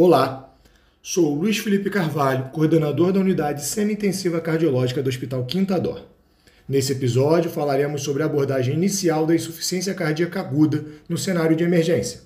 Olá, sou Luiz Felipe Carvalho, coordenador da unidade semi-intensiva cardiológica do Hospital Quinta Dor. Nesse episódio falaremos sobre a abordagem inicial da insuficiência cardíaca aguda no cenário de emergência.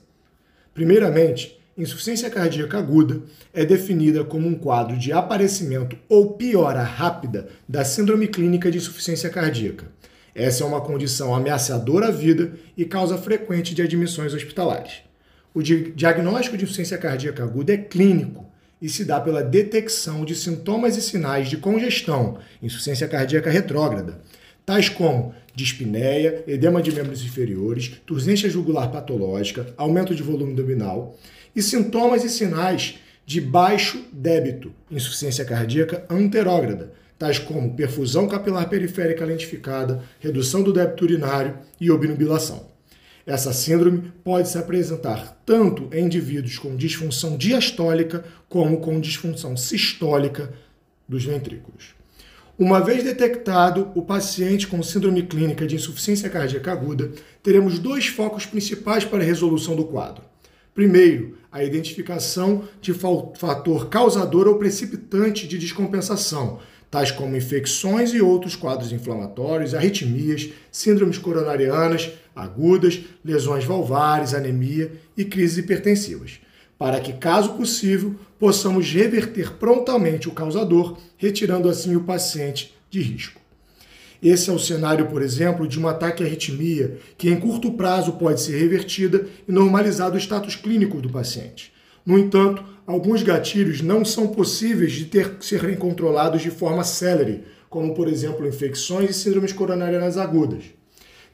Primeiramente, insuficiência cardíaca aguda é definida como um quadro de aparecimento ou piora rápida da síndrome clínica de insuficiência cardíaca. Essa é uma condição ameaçadora à vida e causa frequente de admissões hospitalares. O diagnóstico de insuficiência cardíaca aguda é clínico e se dá pela detecção de sintomas e sinais de congestão, insuficiência cardíaca retrógrada, tais como dispneia, edema de membros inferiores, tursência jugular patológica, aumento de volume abdominal e sintomas e sinais de baixo débito, insuficiência cardíaca anterógrada, tais como perfusão capilar periférica lentificada, redução do débito urinário e obnubilação. Essa síndrome pode se apresentar tanto em indivíduos com disfunção diastólica como com disfunção sistólica dos ventrículos. Uma vez detectado o paciente com síndrome clínica de insuficiência cardíaca aguda, teremos dois focos principais para a resolução do quadro. Primeiro, a identificação de fator causador ou precipitante de descompensação, tais como infecções e outros quadros inflamatórios, arritmias, síndromes coronarianas agudas, lesões valvares, anemia e crises hipertensivas, para que, caso possível, possamos reverter prontamente o causador, retirando assim o paciente de risco. Esse é o cenário, por exemplo, de um ataque à arritmia, que em curto prazo pode ser revertida e normalizado o status clínico do paciente. No entanto, alguns gatilhos não são possíveis de ter, serem controlados de forma célere, como por exemplo infecções e síndromes coronarianas agudas.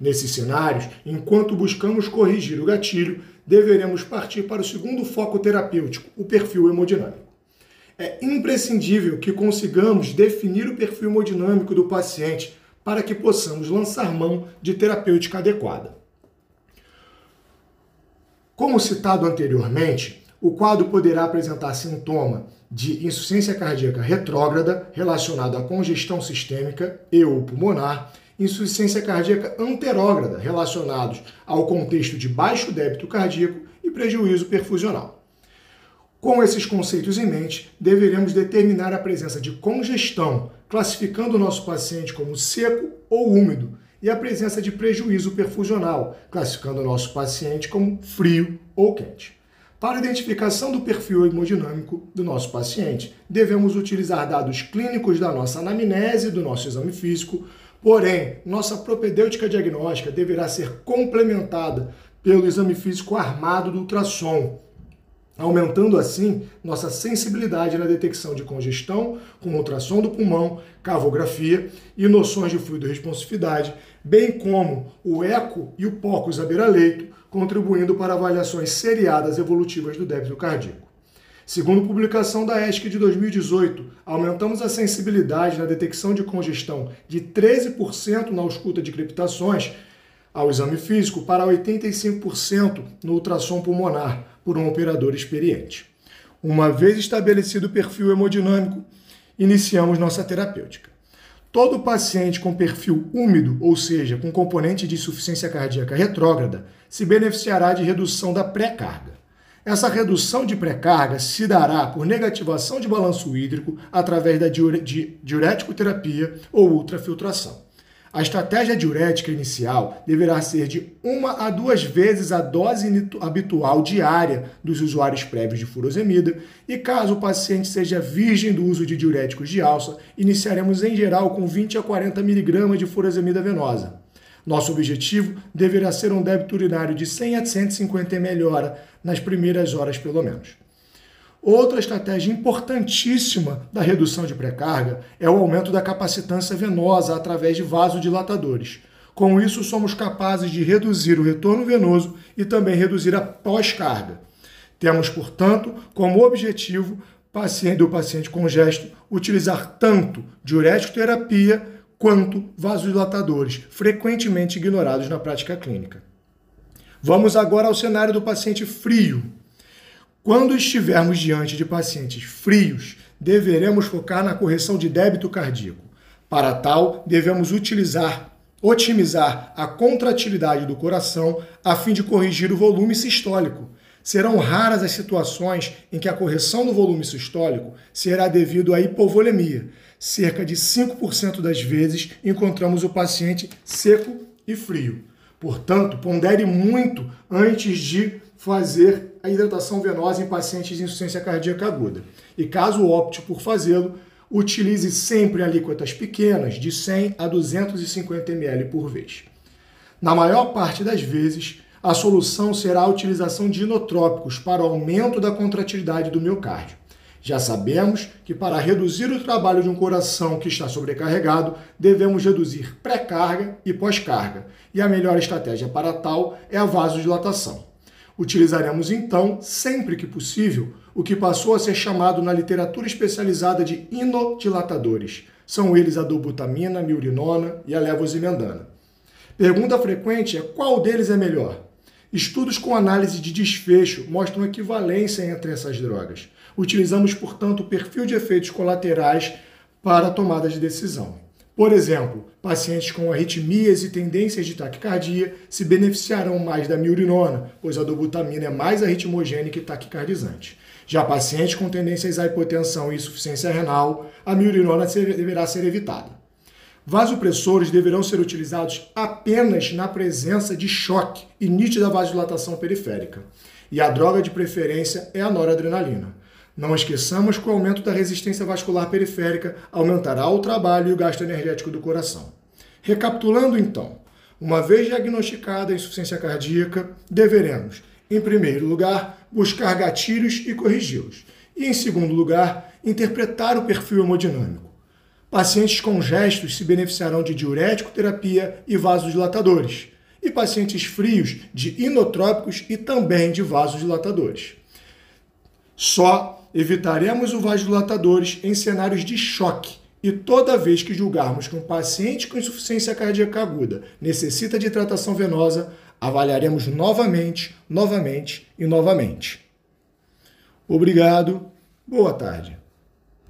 Nesses cenários, enquanto buscamos corrigir o gatilho, deveremos partir para o segundo foco terapêutico, o perfil hemodinâmico. É imprescindível que consigamos definir o perfil hemodinâmico do paciente para que possamos lançar mão de terapêutica adequada. Como citado anteriormente, o quadro poderá apresentar sintoma de insuficiência cardíaca retrógrada relacionado à congestão sistêmica e ou pulmonar, insuficiência cardíaca anterógrada relacionados ao contexto de baixo débito cardíaco e prejuízo perfusional. Com esses conceitos em mente, deveremos determinar a presença de congestão, classificando o nosso paciente como seco ou úmido, e a presença de prejuízo perfusional, classificando o nosso paciente como frio ou quente. Para a identificação do perfil hemodinâmico do nosso paciente, devemos utilizar dados clínicos da nossa anamnese, do nosso exame físico, porém, nossa propedêutica diagnóstica deverá ser complementada pelo exame físico armado do ultrassom, aumentando assim nossa sensibilidade na detecção de congestão com ultrassom do pulmão, cavografia e noções de fluido responsividade, bem como o eco e o POCUS à beira-leito, contribuindo para avaliações seriadas evolutivas do débito cardíaco. Segundo publicação da ESC de 2018, aumentamos a sensibilidade na detecção de congestão de 13% na ausculta de crepitações ao exame físico para 85% no ultrassom pulmonar por um operador experiente. Uma vez estabelecido o perfil hemodinâmico, iniciamos nossa terapêutica. Todo paciente com perfil úmido, ou seja, com componente de insuficiência cardíaca retrógrada, se beneficiará de redução da pré-carga. Essa redução de pré-carga se dará por negativação de balanço hídrico através da diurético terapia ou ultrafiltração. A estratégia diurética inicial deverá ser de uma a duas vezes a dose habitual diária dos usuários prévios de furosemida e caso o paciente seja virgem do uso de diuréticos de alça, iniciaremos em geral com 20 a 40 mg de furosemida venosa. Nosso objetivo deverá ser um débito urinário de 100 a 150 ml nas primeiras horas pelo menos. Outra estratégia importantíssima da redução de pré-carga é o aumento da capacitância venosa através de vasodilatadores. Com isso, somos capazes de reduzir o retorno venoso e também reduzir a pós-carga. Temos, portanto, como objetivo do paciente congesto utilizar tanto diurético terapia quanto vasodilatadores, frequentemente ignorados na prática clínica. Vamos agora ao cenário do paciente frio. Quando estivermos diante de pacientes frios, deveremos focar na correção de débito cardíaco. Para tal, devemos utilizar, otimizar a contratilidade do coração a fim de corrigir o volume sistólico. Serão raras as situações em que a correção do volume sistólico será devido à hipovolemia. Cerca de 5% das vezes encontramos o paciente seco e frio. Portanto, pondere muito antes de fazer a hidratação venosa em pacientes de insuficiência cardíaca aguda. E caso opte por fazê-lo, utilize sempre alíquotas pequenas, de 100 a 250 ml por vez. Na maior parte das vezes, a solução será a utilização de inotrópicos para aumento da contratilidade do miocárdio. Já sabemos que para reduzir o trabalho de um coração que está sobrecarregado, devemos reduzir pré-carga e pós-carga, e a melhor estratégia para tal é a vasodilatação. Utilizaremos então, sempre que possível, o que passou a ser chamado na literatura especializada de inodilatadores. São eles a dobutamina, miurinona e a levosimendana. Pergunta frequente é qual deles é melhor? Estudos com análise de desfecho mostram equivalência entre essas drogas. Utilizamos, portanto, o perfil de efeitos colaterais para a tomada de decisão. Por exemplo, pacientes com arritmias e tendências de taquicardia se beneficiarão mais da miurinona, pois a dobutamina é mais arritmogênica e taquicardizante. Já pacientes com tendências à hipotensão e insuficiência renal, a miurinona deverá ser evitada. Vasopressores deverão ser utilizados apenas na presença de choque e nítida vasodilatação periférica. E a droga de preferência é a noradrenalina. Não esqueçamos que o aumento da resistência vascular periférica aumentará o trabalho e o gasto energético do coração. Recapitulando então, uma vez diagnosticada a insuficiência cardíaca, deveremos, em primeiro lugar, buscar gatilhos e corrigi-los. E, em segundo lugar, interpretar o perfil hemodinâmico. Pacientes com gestos se beneficiarão de diurético terapia e vasodilatadores, e pacientes frios de inotrópicos e também de vasodilatadores. Só evitaremos os vasodilatadores em cenários de choque e toda vez que julgarmos que um paciente com insuficiência cardíaca aguda necessita de tratação venosa, avaliaremos novamente, novamente e novamente. Obrigado. Boa tarde.